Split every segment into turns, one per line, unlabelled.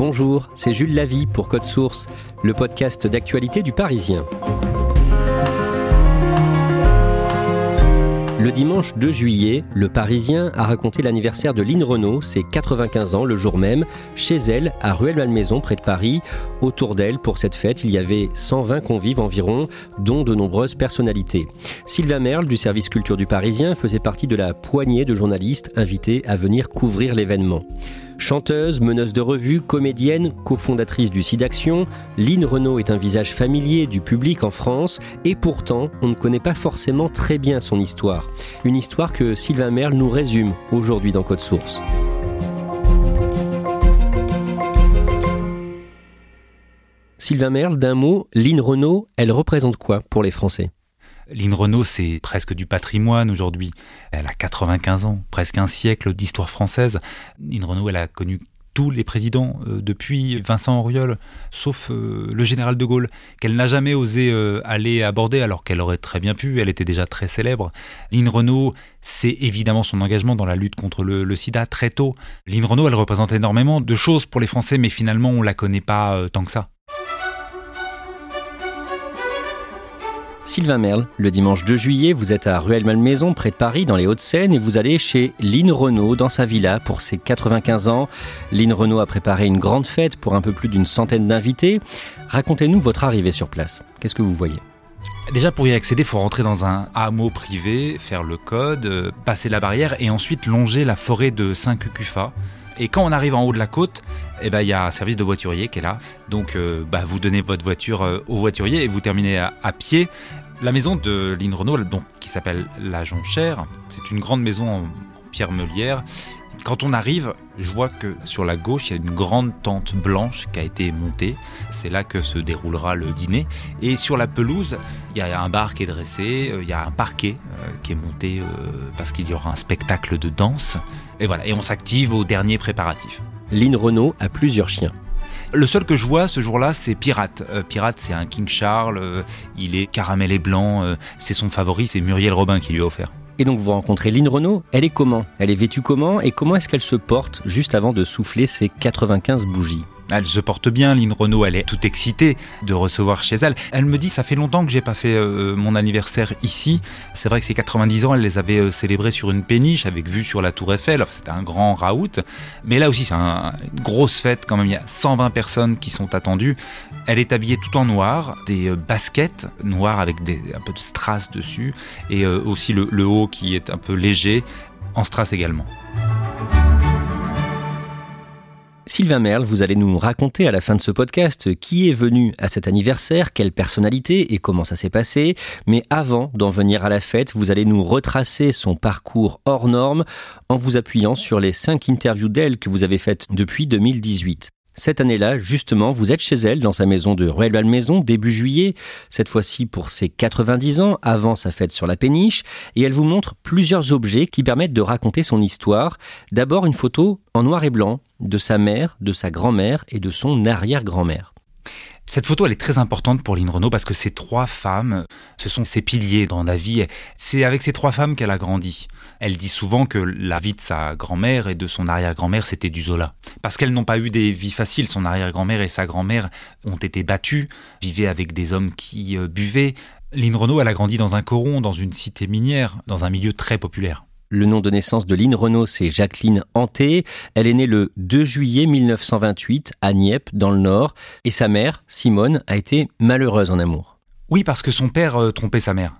Bonjour, c'est Jules Lavie pour Code Source, le podcast d'actualité du Parisien. Le dimanche 2 juillet, le Parisien a raconté l'anniversaire de Lynn Renault, ses 95 ans le jour même, chez elle, à Ruelle-Malmaison, près de Paris. Autour d'elle, pour cette fête, il y avait 120 convives environ, dont de nombreuses personnalités. Sylvain Merle, du service culture du Parisien, faisait partie de la poignée de journalistes invités à venir couvrir l'événement. Chanteuse, meneuse de revue, comédienne, cofondatrice du SIDAction, Lynn Renault est un visage familier du public en France et pourtant on ne connaît pas forcément très bien son histoire. Une histoire que Sylvain Merle nous résume aujourd'hui dans Code Source. Sylvain Merle, d'un mot, Lynn Renault, elle représente quoi pour les Français?
Lynn Renault, c'est presque du patrimoine aujourd'hui. Elle a 95 ans, presque un siècle d'histoire française. Lynn Renault, elle a connu tous les présidents euh, depuis Vincent Auriol, sauf euh, le général de Gaulle, qu'elle n'a jamais osé euh, aller aborder alors qu'elle aurait très bien pu, elle était déjà très célèbre. Lynn Renault, c'est évidemment son engagement dans la lutte contre le, sida très tôt. Lynn Renault, elle représente énormément de choses pour les Français, mais finalement on la connaît pas tant que ça.
Sylvain Merle, le dimanche 2 juillet, vous êtes à Ruelle-Malmaison, près de Paris, dans les Hauts-de-Seine, et vous allez chez Lynn Renault, dans sa villa, pour ses 95 ans. Lynn Renault a préparé une grande fête pour un peu plus d'une centaine d'invités. Racontez-nous votre arrivée sur place. Qu'est-ce que vous voyez?
Déjà pour y accéder, il faut rentrer dans un hameau privé, faire le code, euh, passer la barrière et ensuite longer la forêt de Saint-Cucufa. Et quand on arrive en haut de la côte, eh ben, il y a un service de voiturier qui est là. Donc euh, bah, vous donnez votre voiture euh, au voiturier et vous terminez à, à pied. La maison de Lynn Renault, donc, qui s'appelle La Jonchère, c'est une grande maison en pierre meulière. Quand on arrive, je vois que sur la gauche, il y a une grande tente blanche qui a été montée. C'est là que se déroulera le dîner. Et sur la pelouse, il y a un bar qui est dressé, euh, il y a un parquet euh, qui est monté euh, parce qu'il y aura un spectacle de danse. Et voilà, et on s'active au dernier préparatif.
Lynn Renault a plusieurs chiens.
Le seul que je vois ce jour-là, c'est Pirate. Euh, Pirate, c'est un King Charles, euh, il est caramel et blanc, euh, c'est son favori, c'est Muriel Robin qui lui a offert.
Et donc vous rencontrez Lynn Renault, elle est comment? Elle est vêtue comment? Et comment est-ce qu'elle se porte juste avant de souffler ses 95 bougies?
Elle se porte bien, Lynn Renault, elle est toute excitée de recevoir chez elle. Elle me dit, ça fait longtemps que j'ai pas fait euh, mon anniversaire ici. C'est vrai que ses 90 ans, elle les avait euh, célébrés sur une péniche avec vue sur la Tour Eiffel. C'était un grand raout. Mais là aussi, c'est un- une grosse fête quand même. Il y a 120 personnes qui sont attendues. Elle est habillée tout en noir, des euh, baskets noires avec un peu de strass dessus et aussi le, le haut qui est un peu léger, en strass également.
Sylvain Merle, vous allez nous raconter à la fin de ce podcast qui est venu à cet anniversaire, quelle personnalité et comment ça s'est passé. Mais avant d'en venir à la fête, vous allez nous retracer son parcours hors norme en vous appuyant sur les cinq interviews d'elle que vous avez faites depuis 2018. Cette année-là, justement, vous êtes chez elle, dans sa maison de Ruelle-Malmaison, début juillet, cette fois-ci pour ses 90 ans, avant sa fête sur la péniche, et elle vous montre plusieurs objets qui permettent de raconter son histoire. D'abord une photo en noir et blanc de sa mère, de sa grand-mère et de son arrière-grand-mère.
Cette photo, elle est très importante pour Lynn Renault parce que ces trois femmes, ce sont ses piliers dans la vie. C'est avec ces trois femmes qu'elle a grandi. Elle dit souvent que la vie de sa grand-mère et de son arrière-grand-mère, c'était du Zola. Parce qu'elles n'ont pas eu des vies faciles. Son arrière-grand-mère et sa grand-mère ont été battues, vivaient avec des hommes qui euh, buvaient. Lynn Renault, elle a grandi dans un coron, dans une cité minière, dans un milieu très populaire.
Le nom de naissance de Lynn Renault, c'est Jacqueline Hanté. Elle est née le 2 juillet 1928 à Nieppe, dans le Nord. Et sa mère, Simone, a été malheureuse en amour.
Oui, parce que son père euh, trompait sa mère.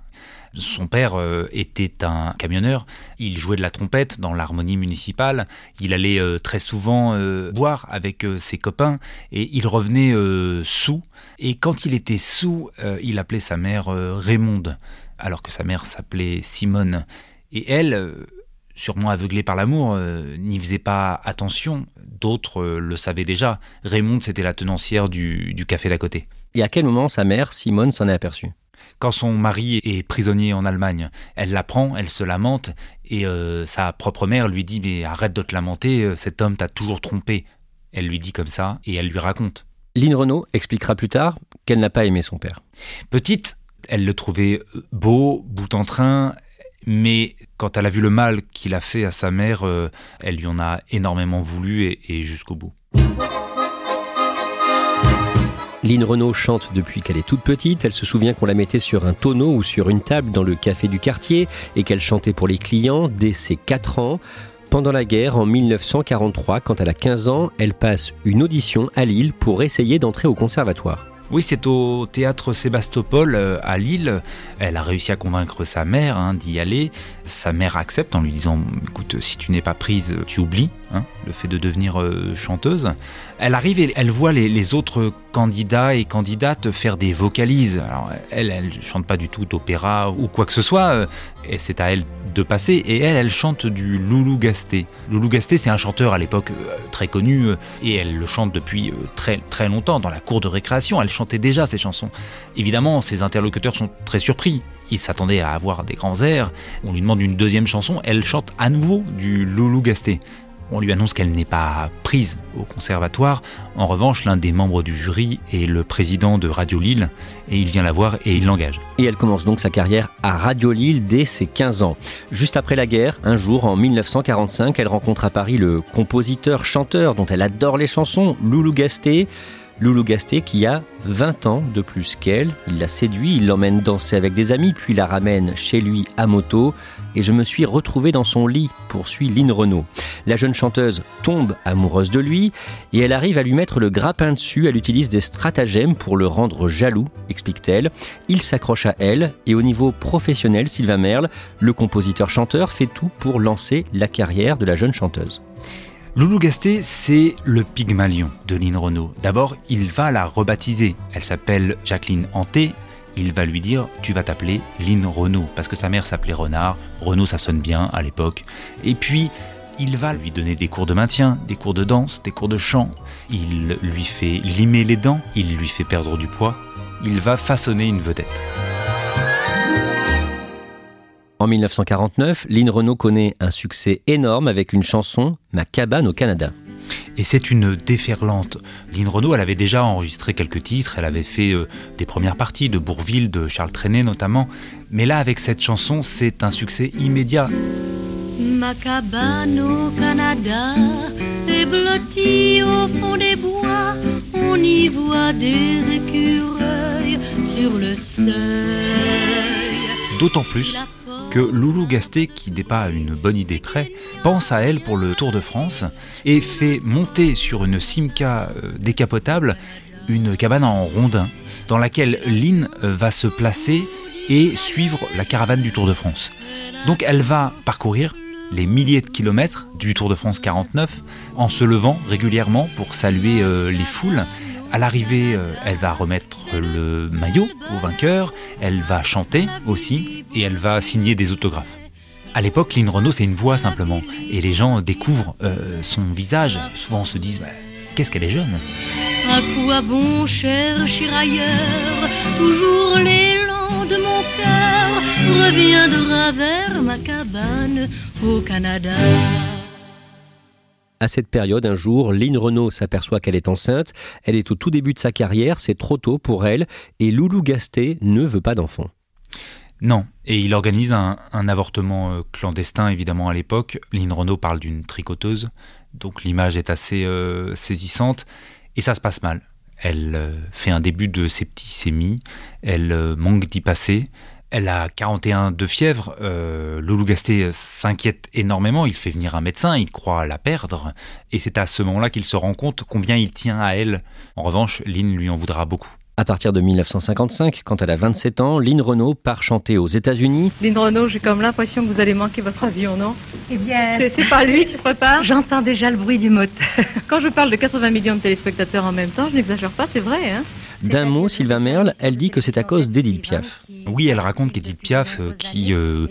Son père euh, était un camionneur, il jouait de la trompette dans l'harmonie municipale, il allait euh, très souvent boire avec ses copains et il revenait sous. Et quand il était sous, il appelait sa mère Raymonde, alors que sa mère s'appelait Simone. Et elle, euh, sûrement aveuglée par l'amour, euh, n'y faisait pas attention. D'autres euh, le savaient déjà. Raymond, c'était la tenancière du, café d'à côté.
Et à quel moment sa mère, Simone, s'en est aperçue?
Quand son mari est prisonnier en Allemagne, elle l'apprend, elle se lamente, et sa propre mère lui dit Mais arrête de te lamenter, cet homme t'a toujours trompé. Elle lui dit comme ça, et elle lui raconte.
Lynn Renault expliquera plus tard qu'elle n'a pas aimé son père.
Petite, elle le trouvait beau, bout en train, mais quand elle a vu le mal qu'il a fait à sa mère, euh, elle lui en a énormément voulu et, jusqu'au bout.
Lynn Renault chante depuis qu'elle est toute petite. Elle se souvient qu'on la mettait sur un tonneau ou sur une table dans le café du quartier et qu'elle chantait pour les clients dès ses 4 ans. Pendant la guerre, en 1943, quand elle a 15 ans, elle passe une audition à Lille pour essayer d'entrer au conservatoire.
Oui, c'est au théâtre Sébastopol euh, à Lille. Elle a réussi à convaincre sa mère hein, d'y aller. Sa mère accepte en lui disant Écoute, si tu n'es pas prise, tu oublies hein, le fait de devenir euh, chanteuse. Elle arrive et elle voit les, autres candidats et candidates faire des vocalises. Alors, elle, elle chante pas du tout d'opéra ou quoi que ce soit. Euh, et c'est à elle de passer. Et elle, elle chante du Loulou Gasté. Loulou Gasté, c'est un chanteur à l'époque très connu et elle le chante depuis très très longtemps dans la cour de récréation. Elle chantait déjà ces chansons. Évidemment, ses interlocuteurs sont très surpris. Ils s'attendaient à avoir des grands airs. On lui demande une deuxième chanson. Elle chante à nouveau du Loulou Gasté. On lui annonce qu'elle n'est pas prise au conservatoire. En revanche, l'un des membres du jury est le président de Radio Lille et il vient la voir et il l'engage.
Et elle commence donc sa carrière à Radio Lille dès ses 15 ans. Juste après la guerre, un jour en 1945, elle rencontre à Paris le compositeur-chanteur dont elle adore les chansons, Loulou Gasté. Loulou Gasté qui a 20 ans de plus qu'elle. Il la séduit, il l'emmène danser avec des amis, puis la ramène chez lui à moto. Et je me suis retrouvé dans son lit, poursuit Lynn Renault. La jeune chanteuse tombe amoureuse de lui et elle arrive à lui mettre le grappin dessus. Elle utilise des stratagèmes pour le rendre jaloux, explique-t-elle. Il s'accroche à elle et au niveau professionnel, Sylvain Merle, le compositeur-chanteur, fait tout pour lancer la carrière de la jeune chanteuse.
Loulou Gasté, c'est le Pygmalion de Lynn Renault. D'abord, il va la rebaptiser. Elle s'appelle Jacqueline Hanté. Il va lui dire Tu vas t'appeler Lynn Renault, parce que sa mère s'appelait Renard. Renault, ça sonne bien à l'époque. Et puis, il va lui donner des cours de maintien, des cours de danse, des cours de chant. Il lui fait limer les dents, il lui fait perdre du poids. Il va façonner une vedette.
En 1949, Lynn Renault connaît un succès énorme avec une chanson, Ma cabane au Canada.
Et c'est une déferlante. Lynn Renault, elle avait déjà enregistré quelques titres, elle avait fait euh, des premières parties de Bourville, de Charles Trenet notamment. Mais là, avec cette chanson, c'est un succès immédiat.
Ma cabane au Canada est blottie au fond des bois. On y voit des écureuils sur le seuil.
D'autant plus que Loulou Gasté, qui n'est pas une bonne idée près, pense à elle pour le Tour de France et fait monter sur une Simca euh, décapotable une cabane en rondin dans laquelle Lynn euh, va se placer et suivre la caravane du Tour de France. Donc elle va parcourir les milliers de kilomètres du Tour de France 49 en se levant régulièrement pour saluer euh, les foules à l'arrivée, euh, elle va remettre le maillot au vainqueur, elle va chanter aussi, et elle va signer des autographes. À l'époque, Lynn Renault, c'est une voix simplement, et les gens découvrent euh, son visage. Souvent, on se disent, bah, qu'est-ce qu'elle est jeune
À quoi bon chercher ailleurs Toujours l'élan de mon cœur reviendra vers ma cabane au Canada?
À cette période, un jour, Lynn Renault s'aperçoit qu'elle est enceinte. Elle est au tout début de sa carrière, c'est trop tôt pour elle, et Loulou Gasté ne veut pas d'enfant.
Non, et il organise un, avortement euh, clandestin, évidemment, à l'époque. Lynn Renault parle d'une tricoteuse, donc l'image est assez euh, saisissante, et ça se passe mal. Elle euh, fait un début de septicémie, elle manque d'y passer, Elle a 41 de fièvre. Euh, Loulou Gasté s'inquiète énormément. Il fait venir un médecin. Il croit la perdre. Et c'est à ce moment-là qu'il se rend compte combien il tient à elle. En revanche, Lynn lui en voudra beaucoup.
À partir de 1955, quand elle a 27 ans, Lynn Renault part chanter aux États-Unis.
Lynn Renault, j'ai comme l'impression que vous allez manquer votre avion, non?
Eh bien,
C'est pas lui qui se prépare?
j'entends déjà le bruit du moteur.
Quand je parle de 80 millions de téléspectateurs en même temps, je n'exagère pas, c'est vrai, hein
D'un mot, Sylvain Merle, elle dit que c'est à cause d'Edith Piaf.
Oui, elle raconte qu'Edith Piaf, euh, qui euh,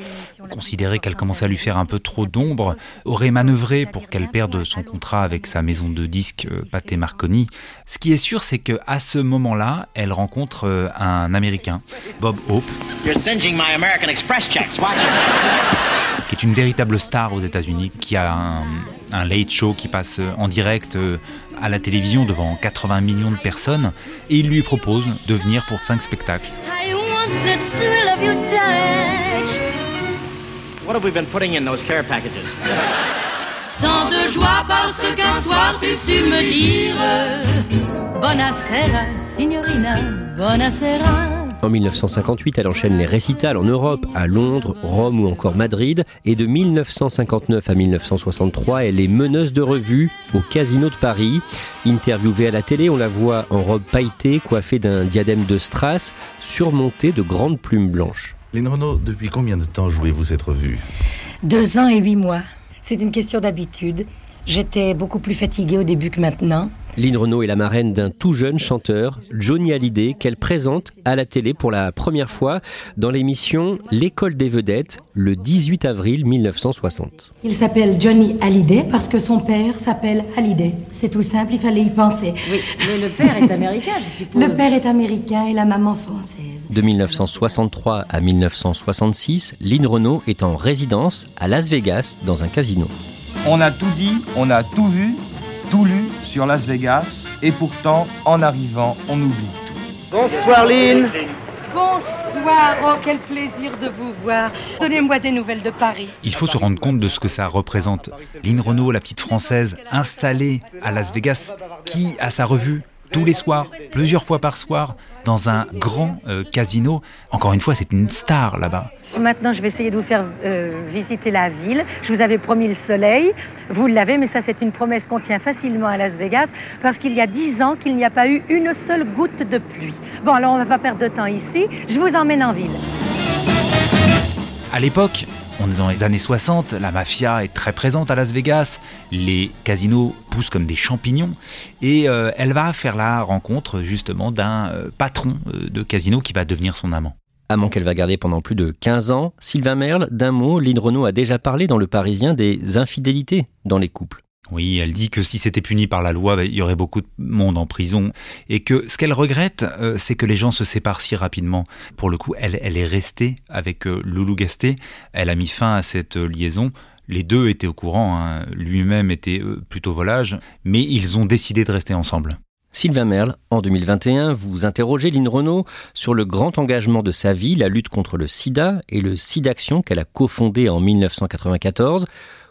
considérait qu'elle commençait à lui faire un peu trop d'ombre, aurait manœuvré pour qu'elle perde son contrat avec sa maison de disques euh, Pathé Marconi. Ce qui est sûr, c'est que à ce moment-là, elle rencontre euh, un Américain, Bob Hope,
You're singeing my American Express checks. Watch it.
qui est une véritable star aux États-Unis, qui a un, un late show qui passe euh, en direct à la télévision devant 80 millions de personnes, et il lui propose de venir pour cinq spectacles.
What have we been putting in those care packages?
Tant de joie parce qu'un soir tu me dire Buonasera, signorina, buonasera.
En 1958, elle enchaîne les récitals en Europe, à Londres, Rome ou encore Madrid. Et de 1959 à 1963, elle est meneuse de revue au Casino de Paris. Interviewée à la télé, on la voit en robe pailletée, coiffée d'un diadème de strass, surmontée de grandes plumes blanches.
Lynn Renault, depuis combien de temps jouez-vous cette revue?
Deux ans et huit mois. C'est une question d'habitude. J'étais beaucoup plus fatiguée au début que maintenant.
Lynn Renault est la marraine d'un tout jeune chanteur, Johnny Hallyday, qu'elle présente à la télé pour la première fois dans l'émission L'école des vedettes, le 18 avril 1960.
Il s'appelle Johnny Hallyday parce que son père s'appelle Hallyday. C'est tout simple, il fallait y penser.
Oui, mais le père est américain, je suppose.
Le père est américain et la maman française.
De 1963 à 1966, Lynn Renault est en résidence à Las Vegas dans un casino.
On a tout dit, on a tout vu, tout lu sur Las Vegas, et pourtant, en arrivant, on oublie tout.
Bonsoir, Lynn.
Bonsoir, oh quel plaisir de vous voir. Donnez-moi des nouvelles de Paris.
Il faut se rendre compte de ce que ça représente. Lynn Renault, la petite française, installée à Las Vegas, qui a sa revue tous les soirs, plusieurs fois par soir, dans un grand euh, casino. Encore une fois, c'est une star là-bas.
Maintenant, je vais essayer de vous faire euh, visiter la ville. Je vous avais promis le soleil. Vous l'avez, mais ça, c'est une promesse qu'on tient facilement à Las Vegas parce qu'il y a dix ans qu'il n'y a pas eu une seule goutte de pluie. Bon, alors on va pas perdre de temps ici. Je vous emmène en ville.
À l'époque, on est dans les années 60, la mafia est très présente à Las Vegas, les casinos poussent comme des champignons, et euh, elle va faire la rencontre justement d'un euh, patron euh, de casino qui va devenir son amant.
Amant qu'elle va garder pendant plus de 15 ans, Sylvain Merle, d'un mot, Lynn Renault a déjà parlé dans Le Parisien des infidélités dans les couples.
Oui, elle dit que si c'était puni par la loi, il y aurait beaucoup de monde en prison. Et que ce qu'elle regrette, euh, c'est que les gens se séparent si rapidement. Pour le coup, elle, est restée avec euh, Loulou Gasté. Elle a mis fin à cette euh, liaison. Les deux étaient au courant. hein. Lui-même était plutôt volage. Mais ils ont décidé de rester ensemble.
Sylvain Merle, en 2021, vous interrogez Lynn Renault sur le grand engagement de sa vie, la lutte contre le sida et le SIDAction qu'elle a cofondé en 1994.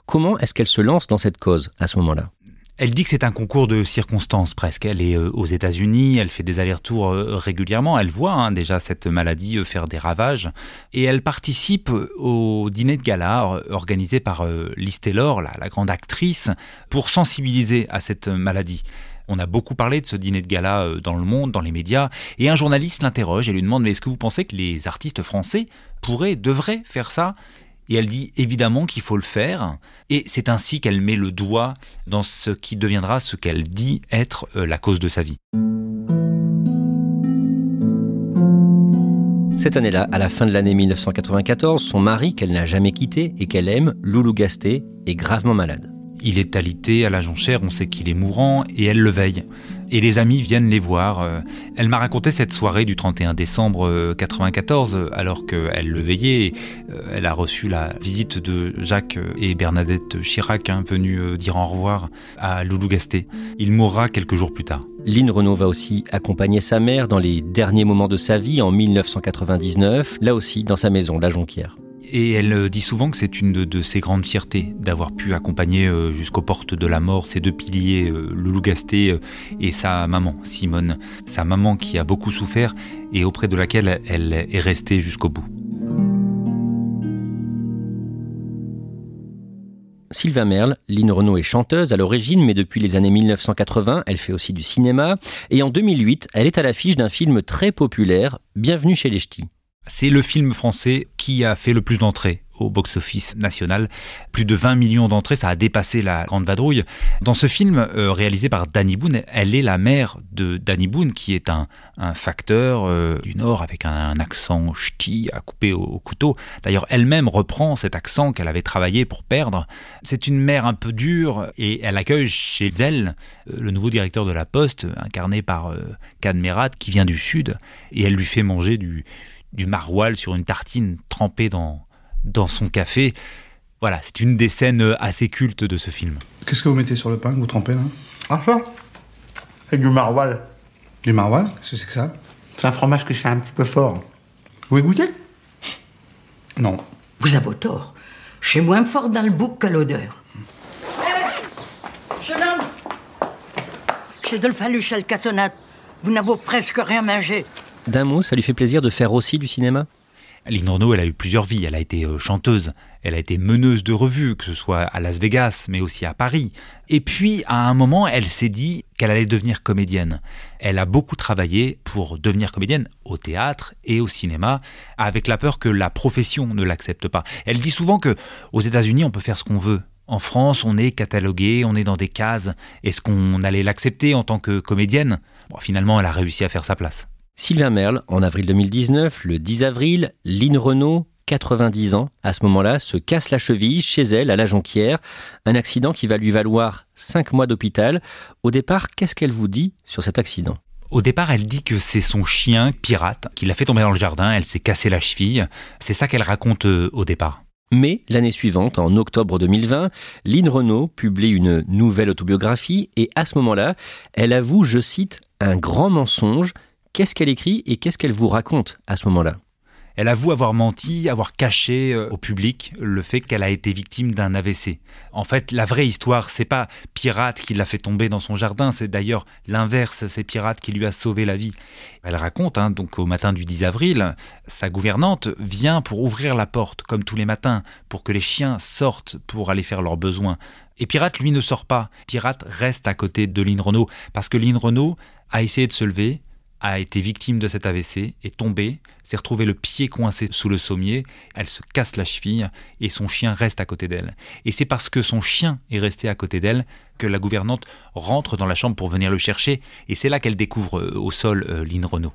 Comment est-ce qu'elle se lance dans cette cause à ce moment-là?
Elle dit que c'est un concours de circonstances presque. Elle est euh, aux États-Unis, elle fait des allers-retours euh, régulièrement, elle voit hein, déjà cette maladie euh, faire des ravages et elle participe au dîner de gala organisé par Liz Taylor, la, la grande actrice, pour sensibiliser à cette maladie. On a beaucoup parlé de ce dîner de gala dans le monde, dans les médias, et un journaliste l'interroge et lui demande mais est-ce que vous pensez que les artistes français pourraient, devraient faire ça? Et elle dit évidemment qu'il faut le faire. Et c'est ainsi qu'elle met le doigt dans ce qui deviendra ce qu'elle dit être euh, la cause de sa vie.
Cette année-là, à la fin de l'année 1994, son mari, qu'elle n'a jamais quitté et qu'elle aime, Loulou Gasté, est gravement malade.
Il est alité à la jonchère, on sait qu'il est mourant et elle le veille. Et les amis viennent les voir. Euh, Elle m'a raconté cette soirée du 31 décembre euh, 94, euh, alors qu'elle le veillait. Euh, Elle a reçu la visite de Jacques et Bernadette Chirac, hein, venus dire au revoir à Loulou Gasté. Il mourra quelques jours plus tard.
Lynn Renault va aussi accompagner sa mère dans les derniers moments de sa vie en 1999, là aussi dans sa maison, la Jonquière.
Et elle euh, dit souvent que c'est une de, ses grandes fiertés d'avoir pu accompagner euh, jusqu'aux portes de la mort ses deux piliers, euh, Loulou Gasté et sa maman, Simone. Sa maman qui a beaucoup souffert et auprès de laquelle elle est restée jusqu'au bout.
Sylvain Merle, Lynn Renault est chanteuse à l'origine, mais depuis les années 1980, elle fait aussi du cinéma. Et en 2008, elle est à l'affiche d'un film très populaire, Bienvenue chez les Ch'tis.
C'est le film français qui a fait le plus d'entrées au box-office national. Plus de 20 millions d'entrées, ça a dépassé la Grande Vadrouille. Dans ce film euh, réalisé par Danny Boone, elle est la mère de Danny Boone, qui est un, facteur euh, du Nord avec un, accent ch'ti à couper au, couteau. D'ailleurs, elle-même reprend cet accent qu'elle avait travaillé pour perdre. C'est une mère un peu dure et elle accueille chez elle euh, le nouveau directeur de la Poste, incarné par Kadmerat, qui vient du Sud, et elle lui fait manger du, du maroilles sur une tartine trempée dans, dans son café. Voilà, c'est une des scènes assez cultes de ce film.
Qu'est-ce que vous mettez sur le pain que vous trempez là?
Ah ça? C'est du maroilles.
Du maroilles? Qu'est-ce que c'est que ça?
C'est un fromage que je fais un petit peu fort. Vous voulez goûter?
Non.
Vous avez tort. Je suis moins fort dans le bouc qu'à l'odeur. Jeune homme Chez Dolphaluche le cassonade, vous n'avez presque rien mangé.
D'un mot, ça lui fait plaisir de faire aussi du cinéma?
Lynn Renault, elle a eu plusieurs vies. Elle a été euh, chanteuse, elle a été meneuse de revue, que ce soit à Las Vegas, mais aussi à Paris. Et puis, à un moment, elle s'est dit qu'elle allait devenir comédienne. Elle a beaucoup travaillé pour devenir comédienne au théâtre et au cinéma, avec la peur que la profession ne l'accepte pas. Elle dit souvent que aux États-Unis, on peut faire ce qu'on veut. En France, on est catalogué, on est dans des cases. Est-ce qu'on allait l'accepter en tant que comédienne? Finalement, elle a réussi à faire sa place.
Sylvain Merle, en avril 2019, le 10 avril, Lynn Renault, 90 ans, à ce moment-là, se casse la cheville chez elle à la Jonquière. Un accident qui va lui valoir 5 mois d'hôpital. Au départ, qu'est-ce qu'elle vous dit sur cet accident?
Au départ, elle dit que c'est son chien, pirate, qui l'a fait tomber dans le jardin, elle s'est cassé la cheville. C'est ça qu'elle raconte euh, au départ.
Mais l'année suivante, en octobre 2020, Lynn Renault publie une nouvelle autobiographie et à ce moment-là, elle avoue, je cite, un grand mensonge Qu'est-ce qu'elle écrit et qu'est-ce qu'elle vous raconte à ce moment-là?
Elle avoue avoir menti, avoir caché euh, au public le fait qu'elle a été victime d'un AVC. En fait, la vraie histoire, c'est pas Pirate qui l'a fait tomber dans son jardin, c'est d'ailleurs l'inverse, c'est Pirate qui lui a sauvé la vie. Elle raconte, hein, donc au matin du 10 avril, sa gouvernante vient pour ouvrir la porte, comme tous les matins, pour que les chiens sortent pour aller faire leurs besoins. Et Pirate, lui, ne sort pas. Pirate reste à côté de Lynn Renault, parce que Lynn Renault a essayé de se lever, a été victime de cet AVC, est tombée, s'est retrouvée le pied coincé sous le sommier, elle se casse la cheville et son chien reste à côté d'elle. Et c'est parce que son chien est resté à côté d'elle que la gouvernante rentre dans la chambre pour venir le chercher et c'est là qu'elle découvre euh, au sol euh, Lynn Renault.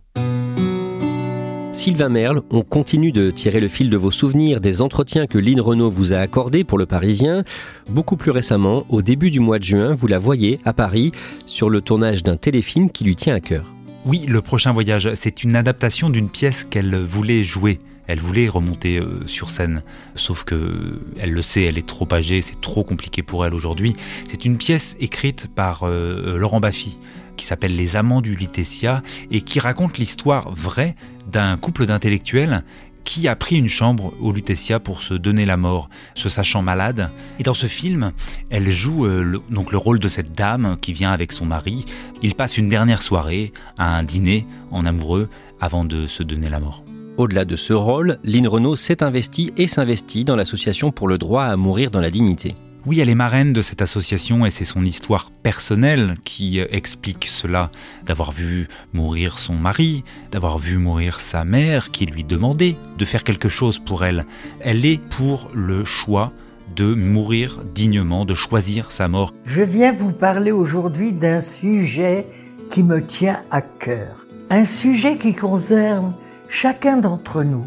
Sylvain Merle, on continue de tirer le fil de vos souvenirs des entretiens que Lynn Renault vous a accordés pour le Parisien. Beaucoup plus récemment, au début du mois de juin, vous la voyez à Paris sur le tournage d'un téléfilm qui lui tient à cœur.
Oui, Le prochain voyage, c'est une adaptation d'une pièce qu'elle voulait jouer. Elle voulait remonter euh, sur scène, sauf que elle le sait, elle est trop âgée, c'est trop compliqué pour elle aujourd'hui. C'est une pièce écrite par euh, Laurent Baffy qui s'appelle Les Amants du Lutetia et qui raconte l'histoire vraie d'un couple d'intellectuels qui a pris une chambre au Lutetia pour se donner la mort, se sachant malade? Et dans ce film, elle joue euh, le, donc le rôle de cette dame qui vient avec son mari. Ils passent une dernière soirée à un dîner en amoureux avant de se donner la mort.
Au-delà de ce rôle, Lynn Renault s'est investie et s'investit dans l'association pour le droit à mourir dans la dignité.
Oui, elle est marraine de cette association et c'est son histoire personnelle qui euh, explique cela. D'avoir vu mourir son mari, d'avoir vu mourir sa mère qui lui demandait de faire quelque chose pour elle. Elle est pour le choix de mourir dignement, de choisir sa mort.
Je viens vous parler aujourd'hui d'un sujet qui me tient à cœur. Un sujet qui concerne chacun d'entre nous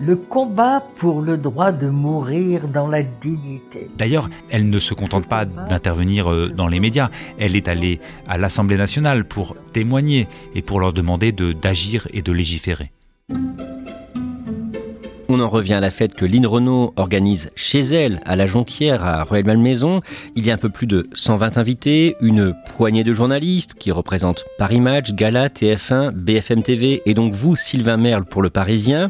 le combat pour le droit de mourir dans la dignité.
D'ailleurs, elle ne se contente pas d'intervenir euh, dans les médias, elle est allée à l'Assemblée nationale pour témoigner et pour leur demander d'agir et de légiférer.
On en revient à la fête que Lynn Renault organise chez elle, à la Jonquière, à Rueil-Malmaison. Il y a un peu plus de 120 invités, une poignée de journalistes qui représentent Paris Match, Gala, TF1, BFM TV et donc vous, Sylvain Merle, pour le Parisien.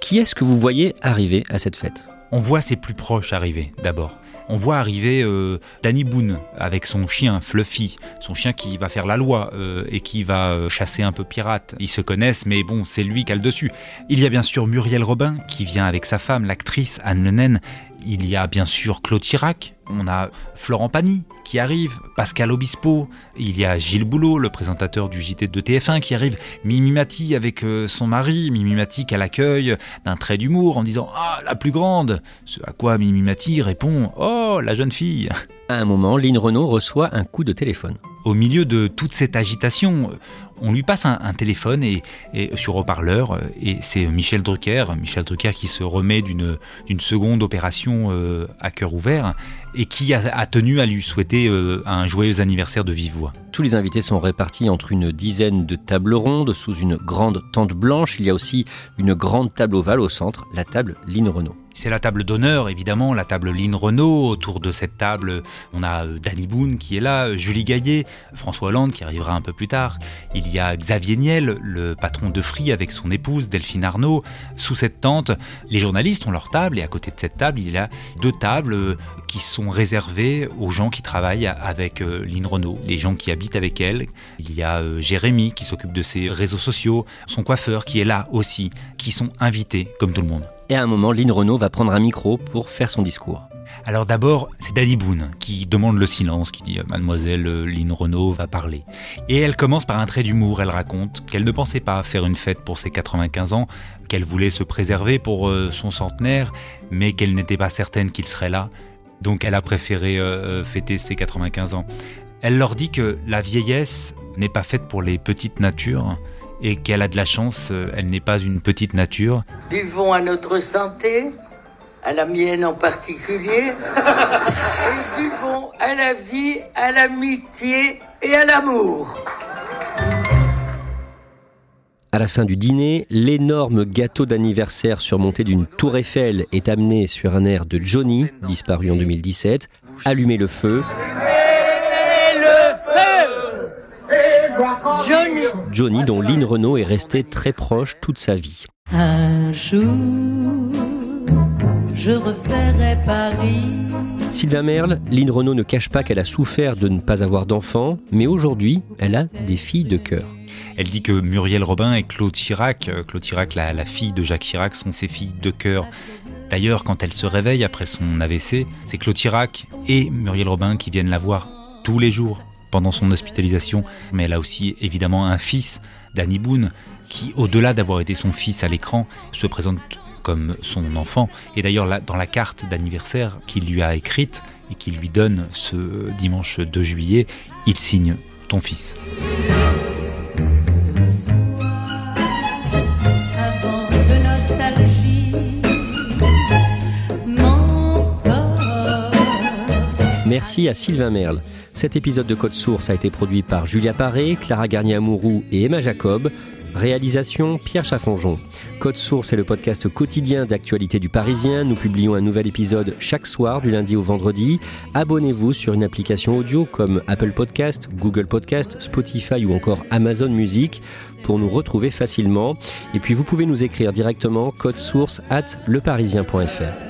Qui est-ce que vous voyez arriver à cette fête?
On voit ses plus proches arriver d'abord. On voit arriver euh, Danny Boone avec son chien Fluffy, son chien qui va faire la loi euh, et qui va euh, chasser un peu pirate. Ils se connaissent, mais bon, c'est lui qui a le dessus. Il y a bien sûr Muriel Robin qui vient avec sa femme, l'actrice Anne Lenen. Il y a bien sûr Claude Chirac, on a Florent Pagny qui arrive, Pascal Obispo, il y a Gilles Boulot, le présentateur du JT de TF1 qui arrive, Mimi Mati avec euh, son mari, Mimi Mati qu'elle accueille d'un trait d'humour en disant Ah, la plus grande Ce à quoi Mimi Mati répond Oh, la jeune fille
À un moment, Lynn Renault reçoit un coup de téléphone.
Au milieu de toute cette agitation, on lui passe un, téléphone et, sur haut-parleur euh, et c'est Michel Drucker, Michel Drucker qui se remet d'une d'une seconde opération euh, à cœur ouvert et qui a, tenu à lui souhaiter euh, un joyeux anniversaire de vive voix.
Tous les invités sont répartis entre une dizaine de tables rondes sous une grande tente blanche. Il y a aussi une grande table ovale au centre, la table Lynn Renault.
C'est la table d'honneur, évidemment, la table Lynn Renault. Autour de cette table, on a euh, Danny Boone qui est là, Julie Gaillet, François Hollande qui arrivera un peu plus tard. Il y a Xavier Niel, le patron de Free avec son épouse Delphine Arnaud. Sous cette tente, les journalistes ont leur table et à côté de cette table, il y a deux tables euh, qui sont réservées aux gens qui travaillent avec euh, Lynn Renault, les gens qui habitent avec elle. Il y a Jérémy qui s'occupe de ses réseaux sociaux, son coiffeur qui est là aussi, qui sont invités comme tout le monde.
Et à un moment, Lynn Renault va prendre un micro pour faire son discours.
Alors d'abord, c'est Danny Boone qui demande le silence, qui dit euh, Mademoiselle euh, Lynn Renault va parler. Et elle commence par un trait d'humour. Elle raconte qu'elle ne pensait pas faire une fête pour ses 95 ans, qu'elle voulait se préserver pour euh, son centenaire, mais qu'elle n'était pas certaine qu'il serait là. Donc elle a préféré fêter ses 95 ans. Elle leur dit que la vieillesse n'est pas faite pour les petites natures, et qu'elle a de la chance, euh, elle n'est pas une petite nature.
Buvons à notre santé, à la mienne en particulier, et buvons à la vie, à l'amitié et à l'amour.
À la fin du dîner, l'énorme gâteau d'anniversaire surmonté d'une tour Eiffel est amené sur un air de Johnny, disparu en 2017. Allumez le feu.
Johnny.
Johnny, dont Lynn Renault est restée très proche toute sa vie.
Un jour, je referai Paris.
Sylvain Merle, Lynn Renault ne cache pas qu'elle a souffert de ne pas avoir d'enfants, mais aujourd'hui, elle a des filles de cœur.
Elle dit que Muriel Robin et Claude Chirac, euh, Claude Chirac, la, la fille de Jacques Chirac, sont ses filles de cœur. D'ailleurs, quand elle se réveille après son AVC, c'est Claude Chirac et Muriel Robin qui viennent la voir tous les jours pendant son hospitalisation, mais elle a aussi évidemment un fils, Danny Boone, qui, au-delà d'avoir été son fils à l'écran, se présente comme son enfant. Et d'ailleurs, dans la carte d'anniversaire qu'il lui a écrite et qu'il lui donne ce dimanche 2 juillet, il signe ton fils.
Merci à Sylvain Merle. Cet épisode de Code Source a été produit par Julia Paré, Clara Garnier-Amouroux et Emma Jacob. Réalisation Pierre Chaffonjon. Code Source est le podcast quotidien d'actualité du Parisien. Nous publions un nouvel épisode chaque soir du lundi au vendredi. Abonnez-vous sur une application audio comme Apple Podcast, Google Podcast, Spotify ou encore Amazon Music pour nous retrouver facilement. Et puis vous pouvez nous écrire directement code source at leparisien.fr.